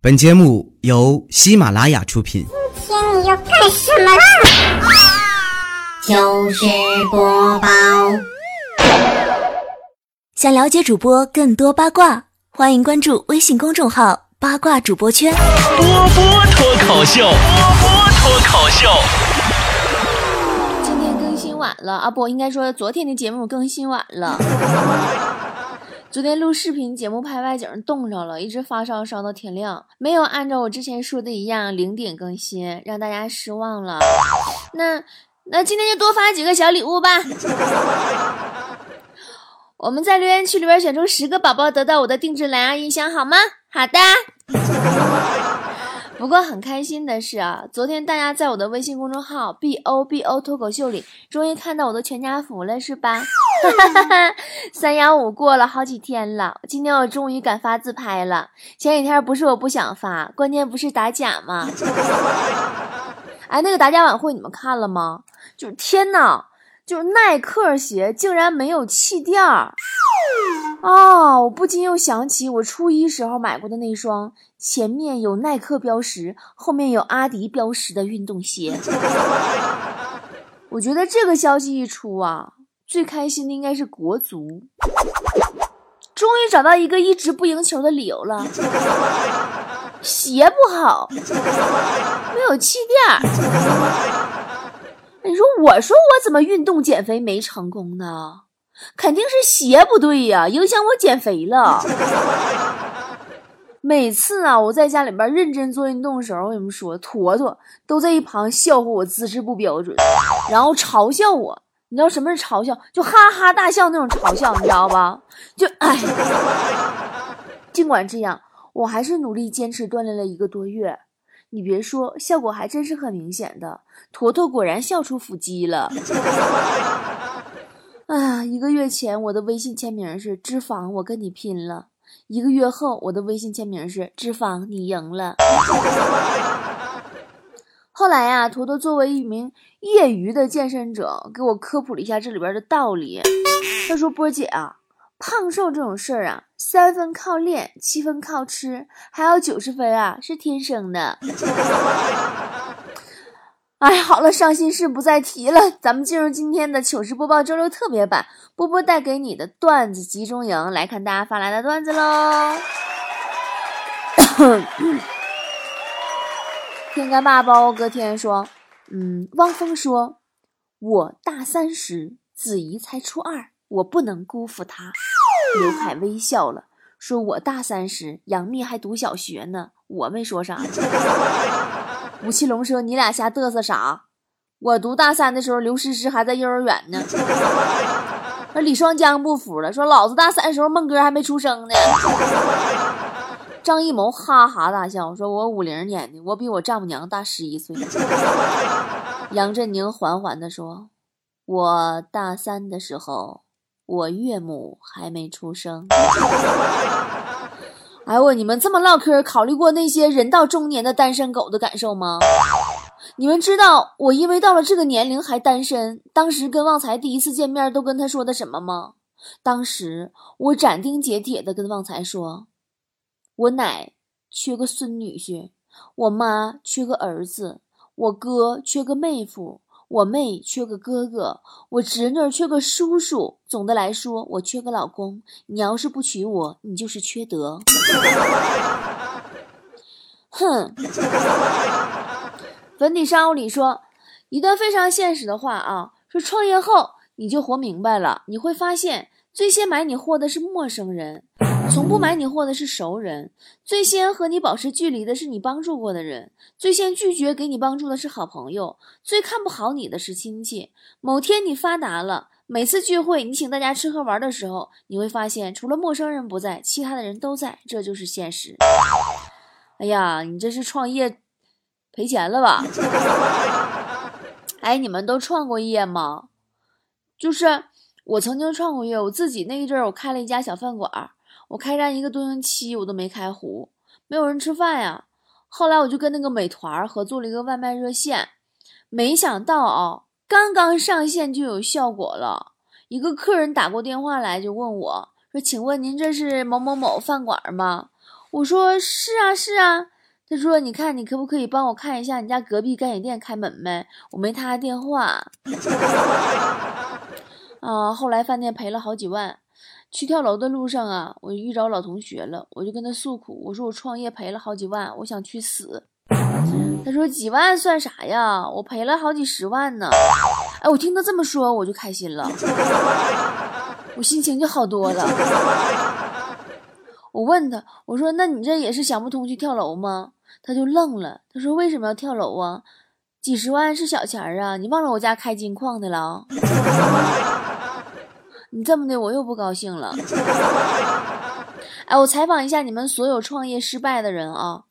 本节目由喜马拉雅出品。今天你要干什么啦？就是播报。想了解主播更多八卦，欢迎关注微信公众号“八卦主播圈”。波波脱口秀，波波脱口秀。今天更新晚了啊，不应该说昨天的节目更新晚了。昨天录视频节目拍外景冻着了，一直发烧烧到天亮，没有按照我之前说的一样零点更新，让大家失望了。那那今天就多发几个小礼物吧。我们在留言区里边选出十个宝宝，得到我的定制蓝牙音箱，好吗？好的。不过很开心的是啊，昨天大家在我的微信公众号 “b o b o” 脱口秀里，终于看到我的全家福了，是吧？三幺五过了好几天了，今天我终于敢发自拍了。前几天不是我不想发，关键不是打假吗？哎，那个打假晚会你们看了吗？就是天呐，就是耐克鞋竟然没有气垫儿啊！我不禁又想起我初一时候买过的那双前面有耐克标识、后面有阿迪标识的运动鞋。我觉得这个消息一出啊，最开心的应该是国足，终于找到一个一直不赢球的理由了。鞋不好，没有气垫儿。你说，我说我怎么运动减肥没成功呢？肯定是鞋不对呀，影响我减肥了。每次啊，我在家里边认真做运动的时候，我跟你们说，坨坨都在一旁笑话我姿势不标准，然后嘲笑我。你知道什么是嘲笑？就哈哈大笑那种嘲笑，你知道吧？就哎，尽管这样，我还是努力坚持锻炼了一个多月。你别说，效果还真是很明显的。坨坨果然笑出腹肌了。啊，一个月前我的微信签名是“脂肪，我跟你拼了”，一个月后我的微信签名是“脂肪，你赢了”。后来呀，坨坨作为一名业余的健身者，给我科普了一下这里边的道理。他说：“波姐啊，胖瘦这种事儿啊，三分靠练，七分靠吃，还有九十分啊是天生的。”哎，好了，伤心事不再提了，咱们进入今天的糗事播报周六特别版，波波带给你的段子集中营，来看大家发来的段子喽。天干爸包哥天说，嗯，汪峰说，我大三时，子怡才初二，我不能辜负她。刘海微笑了，说我大三时，杨幂还读小学呢，我没说啥。吴奇隆说：“你俩瞎嘚瑟啥？我读大三的时候，刘诗诗还在幼儿园呢。”那李双江不服了，说：“老子大三时候，孟哥还没出生呢。”张艺谋哈哈大笑，说：“我五零年的，我比我丈母娘大十一岁。”杨振宁缓缓地说：“我大三的时候，我岳母还没出生。”哎我，你们这么唠嗑，考虑过那些人到中年的单身狗的感受吗？你们知道我因为到了这个年龄还单身，当时跟旺财第一次见面都跟他说的什么吗？当时我斩钉截铁的跟旺财说，我奶缺个孙女婿，我妈缺个儿子，我哥缺个妹夫。我妹缺个哥哥，我侄女缺个叔叔。总的来说，我缺个老公。你要是不娶我，你就是缺德。哼！粉底商务里说一段非常现实的话啊，说创业后你就活明白了，你会发现最先买你货的是陌生人。从不买你货的是熟人，最先和你保持距离的是你帮助过的人，最先拒绝给你帮助的是好朋友，最看不好你的是亲戚。某天你发达了，每次聚会你请大家吃喝玩的时候，你会发现除了陌生人不在，其他的人都在，这就是现实。哎呀，你这是创业赔钱了吧？哎，你们都创过业吗？就是我曾经创过业，我自己那一阵儿我开了一家小饭馆儿。我开张一个多星期，我都没开壶，没有人吃饭呀。后来我就跟那个美团合作了一个外卖热线，没想到啊，刚刚上线就有效果了。一个客人打过电话来就问我说：“请问您这是某某某饭馆吗？”我说是啊是啊。他说你看你可不可以帮我看一下你家隔壁干洗店开门没？我没他电话。啊，后来饭店赔了好几万。去跳楼的路上啊，我遇着老同学了，我就跟他诉苦，我说我创业赔了好几万，我想去死。他说几万算啥呀？我赔了好几十万呢。哎，我听他这么说，我就开心了，我心情就好多了。我问他，我说那你这也是想不通去跳楼吗？他就愣了，他说为什么要跳楼啊？几十万是小钱儿啊，你忘了我家开金矿的了？你这么的，我又不高兴了。哎，我采访一下你们所有创业失败的人啊，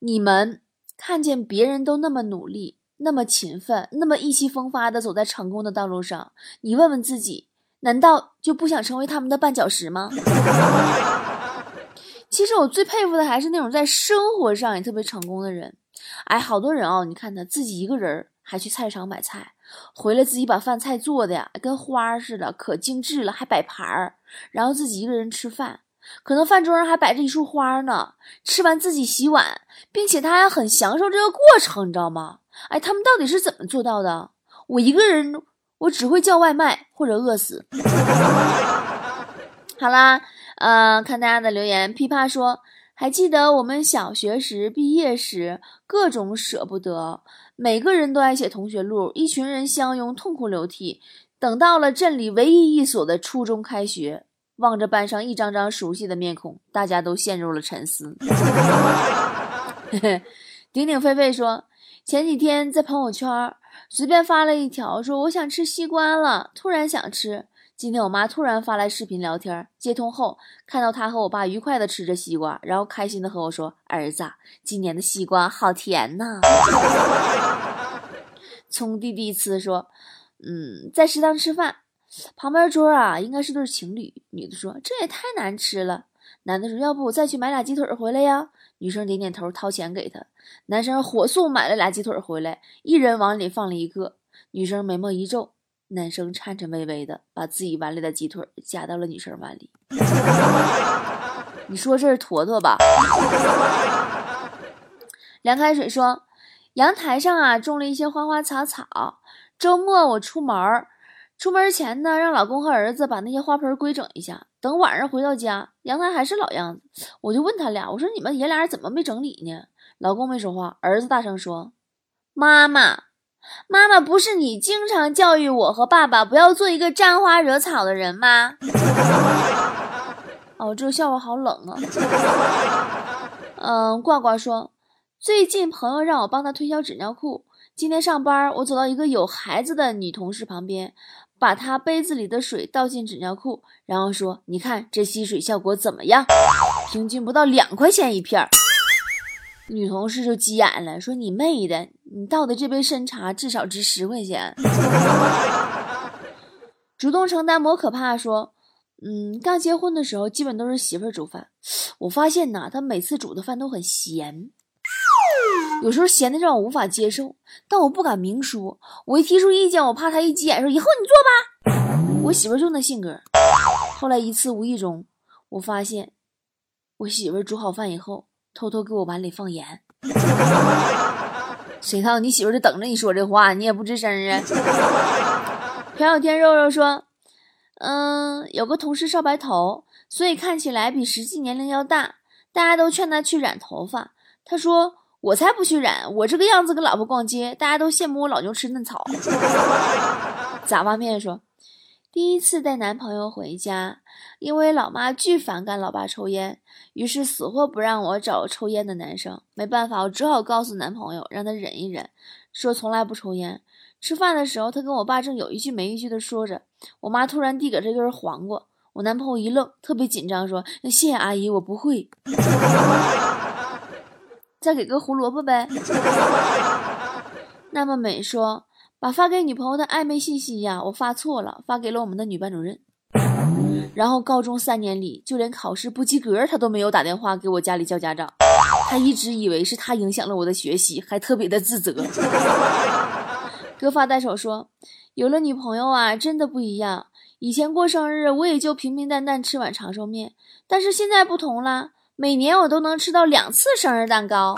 你们看见别人都那么努力、那么勤奋、那么意气风发的走在成功的道路上，你问问自己，难道就不想成为他们的绊脚石吗？其实我最佩服的还是那种在生活上也特别成功的人。哎，好多人哦，你看他自己一个人还去菜市场买菜。回来自己把饭菜做的呀，跟花似的，可精致了，还摆盘儿，然后自己一个人吃饭，可能饭桌上还摆着一束花呢。吃完自己洗碗，并且他还很享受这个过程，你知道吗？哎，他们到底是怎么做到的？我一个人，我只会叫外卖或者饿死。好啦，呃，看大家的留言，噼啪说，还记得我们小学时毕业时，各种舍不得。每个人都爱写同学录，一群人相拥，痛哭流涕。等到了镇里唯一一所的初中开学，望着班上一张张熟悉的面孔，大家都陷入了沉思。顶顶飞飞说，前几天在朋友圈随便发了一条，说我想吃西瓜了，突然想吃。今天我妈突然发来视频聊天，接通后看到她和我爸愉快的吃着西瓜，然后开心的和我说：“儿子，今年的西瓜好甜呐。”葱弟弟呲说：“嗯，在食堂吃饭，旁边桌啊应该是对情侣。女的说这也太难吃了。男的说要不我再去买俩鸡腿回来呀？女生点点头，掏钱给他。男生火速买了俩鸡腿回来，一人往里放了一个。女生眉毛一皱。男生颤颤巍巍的把自己碗里的鸡腿夹到了女生碗里。你说这是坨坨吧？凉开水说，阳台上啊种了一些花花草草。周末我出门儿，出门前呢让老公和儿子把那些花盆规整一下。等晚上回到家，阳台还是老样子。我就问他俩，我说你们爷俩怎么没整理呢？老公没说话，儿子大声说：“妈妈。”妈妈，不是你经常教育我和爸爸不要做一个沾花惹草的人吗？哦，这个笑话好冷啊。嗯，挂挂说，最近朋友让我帮他推销纸尿裤。今天上班，我走到一个有孩子的女同事旁边，把她杯子里的水倒进纸尿裤，然后说：“你看这吸水效果怎么样？平均不到两块钱一片儿。”女同事就急眼了，说：“你妹的！你倒的这杯参茶至少值十块钱。”主动承担，more 可怕。说：“嗯，刚结婚的时候，基本都是媳妇儿煮饭。我发现呐，她每次煮的饭都很咸，有时候咸的让我无法接受，但我不敢明说。我一提出意见，我怕她一急眼说以后你做吧。我媳妇儿就那性格。后来一次无意中，我发现我媳妇儿煮好饭以后。”偷偷给我碗里放盐，谁道你媳妇就等着你说这话，你也不吱声啊。朴小天肉肉说：“嗯，有个同事少白头，所以看起来比实际年龄要大，大家都劝他去染头发。他说：我才不去染，我这个样子跟老婆逛街，大家都羡慕我老牛吃嫩草。咋挖面说。”第一次带男朋友回家，因为老妈巨反感老爸抽烟，于是死活不让我找抽烟的男生。没办法，我只好告诉男朋友，让他忍一忍，说从来不抽烟。吃饭的时候，他跟我爸正有一句没一句的说着，我妈突然递给这根黄瓜，我男朋友一愣，特别紧张，说：“那谢谢阿姨，我不会。”再给个胡萝卜呗。那么美说。把发给女朋友的暧昧信息呀，我发错了，发给了我们的女班主任。然后高中三年里，就连考试不及格，他都没有打电话给我家里叫家长。他一直以为是他影响了我的学习，还特别的自责。割发带手说，有了女朋友啊，真的不一样。以前过生日，我也就平平淡淡吃碗长寿面，但是现在不同了。每年我都能吃到两次生日蛋糕，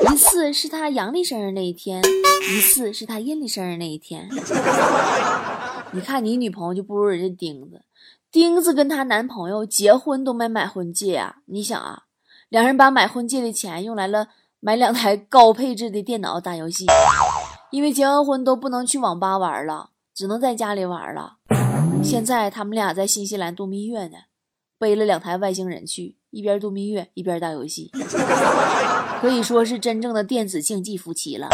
一次是他阳历生日那一天，一次是他阴历生日那一天。你看你女朋友就不如人家钉子，钉子跟她男朋友结婚都没买婚戒啊！你想啊，两人把买婚戒的钱用来了买两台高配置的电脑打游戏，因为结完婚都不能去网吧玩了，只能在家里玩了。现在他们俩在新西兰度蜜月呢，背了两台外星人去，一边度蜜月一边打游戏，可以说是真正的电子竞技夫妻了。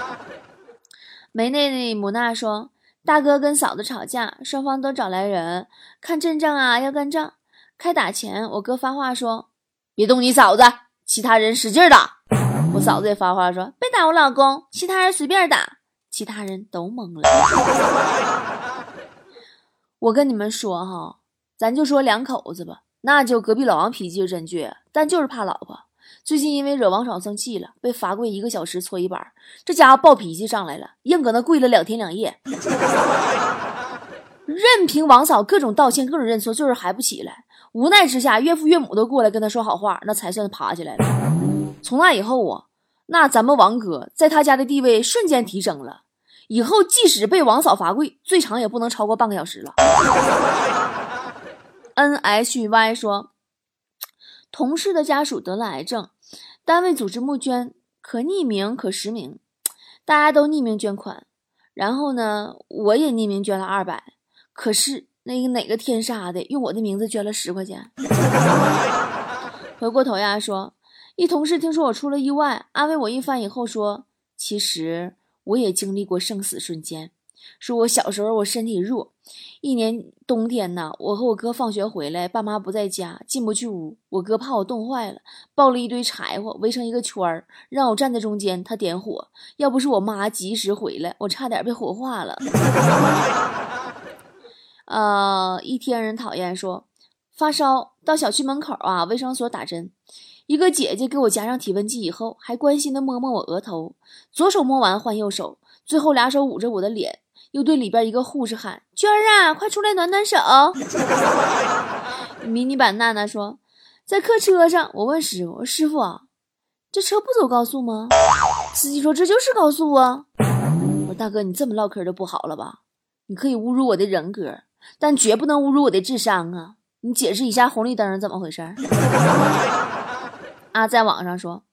梅内内姆娜说。大哥跟嫂子吵架，双方都找来人看阵仗啊，要干仗。开打前，我哥发话说：“别动你嫂子，其他人使劲打。”我嫂子也发话说：“别打我老公，其他人随便打。”其他人都懵了。我跟你们说哈，咱就说两口子吧，那就隔壁老王脾气真倔，但就是怕老婆。最近因为惹王嫂生气了，被罚跪一个小时搓衣板，这家伙暴脾气上来了，硬搁那跪了两天两夜。任凭王嫂各种道歉、各种认错，就是还不起来。无奈之下，岳父岳母都过来跟他说好话，那才算爬起来了。从那以后啊，那咱们王哥在他家的地位瞬间提升了。以后即使被王嫂罚跪，最长也不能超过半个小时了。N H Y 说。同事的家属得了癌症，单位组织募捐，可匿名可实名，大家都匿名捐款。然后呢，我也匿名捐了二百，可是那个哪个天杀的用我的名字捐了十块钱。回过头呀，说一同事听说我出了意外，安慰我一番以后说，其实我也经历过生死瞬间。说我小时候我身体弱，一年冬天呢，我和我哥放学回来，爸妈不在家，进不去屋。我哥怕我冻坏了，抱了一堆柴火围成一个圈儿，让我站在中间，他点火。要不是我妈及时回来，我差点被火化了。呃，一天人讨厌说发烧，到小区门口啊卫生所打针，一个姐姐给我加上体温计以后，还关心的摸摸我额头，左手摸完换右手，最后俩手捂着我的脸。又对里边一个护士喊：“娟儿啊，快出来暖暖手。”迷你版娜娜说：“在客车上，我问师傅：‘师傅啊，这车不走高速吗？’司机说：‘这就是高速啊。’我说：‘大哥，你这么唠嗑就不好了吧？你可以侮辱我的人格，但绝不能侮辱我的智商啊！你解释一下红绿灯怎么回事？’ 啊，在网上说，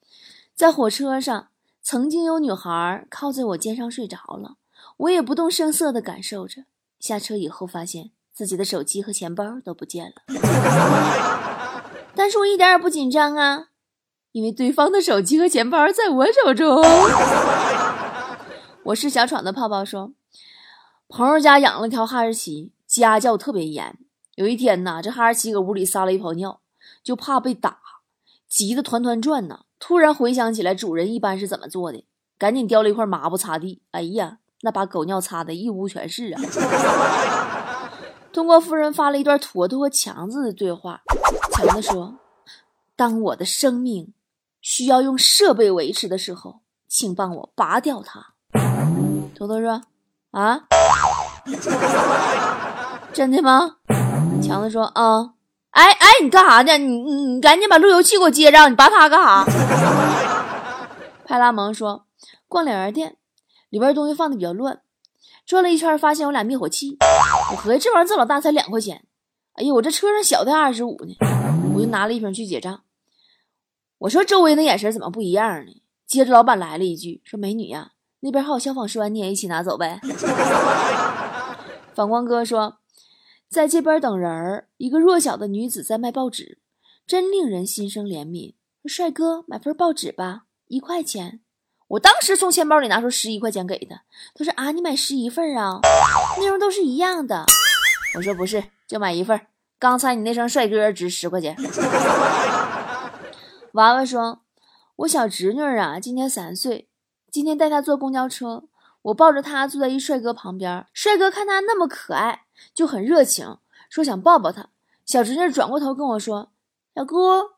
在火车上曾经有女孩靠在我肩上睡着了。”我也不动声色地感受着，下车以后发现自己的手机和钱包都不见了，但是我一点也不紧张啊，因为对方的手机和钱包在我手中。我是小闯的泡泡说，朋友家养了条哈士奇，家教特别严。有一天呐，这哈士奇搁屋里撒了一泡尿，就怕被打，急得团团转呢。突然回想起来主人一般是怎么做的，赶紧叼了一块抹布擦地。哎呀！那把狗尿擦的一屋全是啊！通过夫人发了一段坨坨和强子的对话，强子说：“当我的生命需要用设备维持的时候，请帮我拔掉它。”坨坨说：“啊，真的吗？”强子说：“啊，哎哎，你干啥呢？你你你赶紧把路由器给我接上，你拔它干啥？” 派拉蒙说：“逛两元店。”里边东西放的比较乱，转了一圈发现有俩灭火器，我合计这玩意儿这老大才两块钱，哎呀，我这车上小的二十五呢，我就拿了一瓶去结账。我说周围那眼神怎么不一样呢？接着老板来了一句说：“美女呀，那边还有消防栓，你也一起拿走呗。”反光哥说：“在这边等人儿，一个弱小的女子在卖报纸，真令人心生怜悯。帅哥，买份报纸吧，一块钱。”我当时从钱包里拿出十一块钱给他，他说：“啊，你买十一份啊，内容都是一样的。”我说：“不是，就买一份。刚才你那声帅哥值十块钱。”娃娃说：“我小侄女啊，今年三岁，今天带她坐公交车，我抱着她坐在一帅哥旁边，帅哥看她那么可爱，就很热情，说想抱抱她。小侄女转过头跟我说：‘小姑，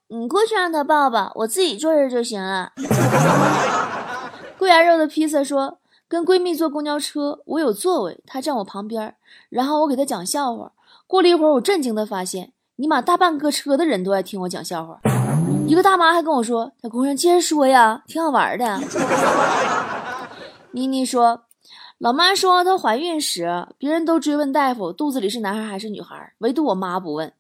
你过去让他抱抱，我自己坐这就行了。’” 桂圆肉的披萨说：“跟闺蜜坐公交车，我有座位，她站我旁边，然后我给她讲笑话。过了一会儿，我震惊的发现，尼玛大半个车的人都爱听我讲笑话。一个大妈还跟我说：“小姑娘，接着说呀，挺好玩的。”妮妮说：“老妈说她怀孕时，别人都追问大夫肚子里是男孩还是女孩，唯独我妈不问。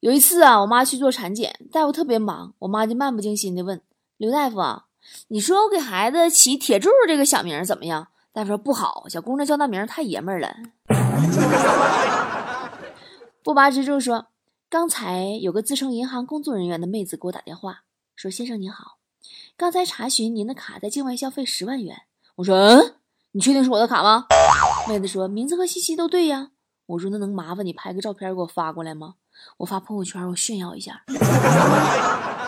有一次啊，我妈去做产检，大夫特别忙，我妈就漫不经心的问刘大夫啊：‘你说我给孩子起铁柱这个小名怎么样？’大夫说不好，小姑娘叫那名太爷们儿了。”不拔之柱说。刚才有个自称银行工作人员的妹子给我打电话，说：“先生您好，刚才查询您的卡在境外消费十万元。”我说：“嗯，你确定是我的卡吗？”妹子说：“名字和信息都对呀。”我说：“那能麻烦你拍个照片给我发过来吗？我发朋友圈，我炫耀一下。”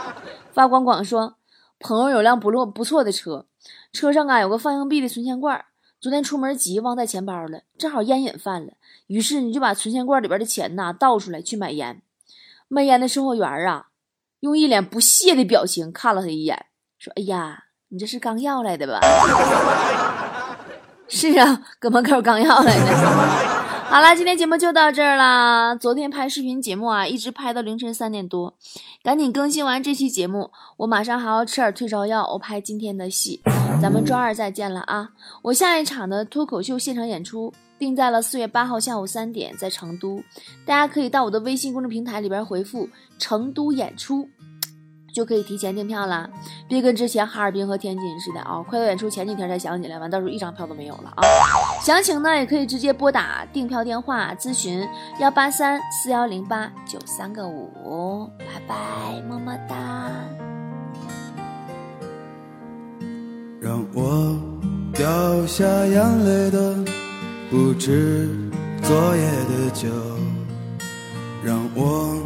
发广广说：“朋友有辆不落不错的车，车上啊有个放硬币的存钱罐，昨天出门急忘带钱包了，正好烟瘾犯了，于是你就把存钱罐里边的钱呐倒出来去买烟。”卖烟的售货员啊，用一脸不屑的表情看了他一眼，说：“哎呀，你这是刚要来的吧？” 是啊，搁门口刚要来的。好了，今天节目就到这儿啦。昨天拍视频节目啊，一直拍到凌晨三点多，赶紧更新完这期节目，我马上还要吃点退烧药，我拍今天的戏。咱们周二再见了啊！我下一场的脱口秀现场演出。定在了四月八号下午三点，在成都，大家可以到我的微信公众平台里边回复“成都演出”，就可以提前订票啦。别跟之前哈尔滨和天津似的啊，快到演出前几天才想起来，完到时候一张票都没有了啊。详情呢也可以直接拨打订票电话咨询幺八三四幺零八九三个五，拜拜，么么哒。让我掉下眼泪的。不止昨夜的酒，让我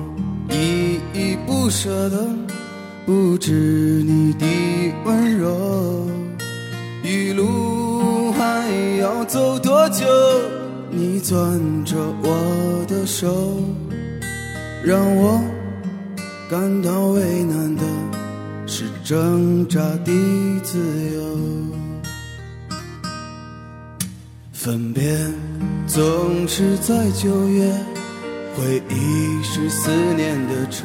依依不舍的不止你的温柔。一路还要走多久？你攥着我的手，让我感到为难的是挣扎的自由。分别总是在九月，回忆是思念的愁。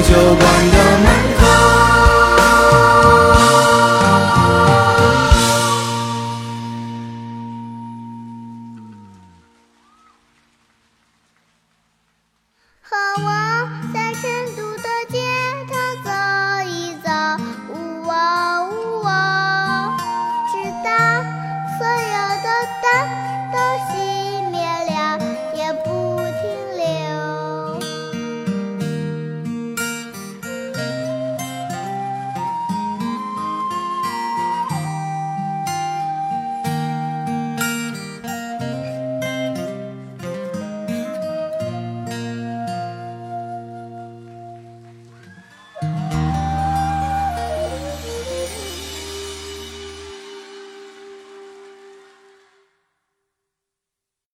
就关灯。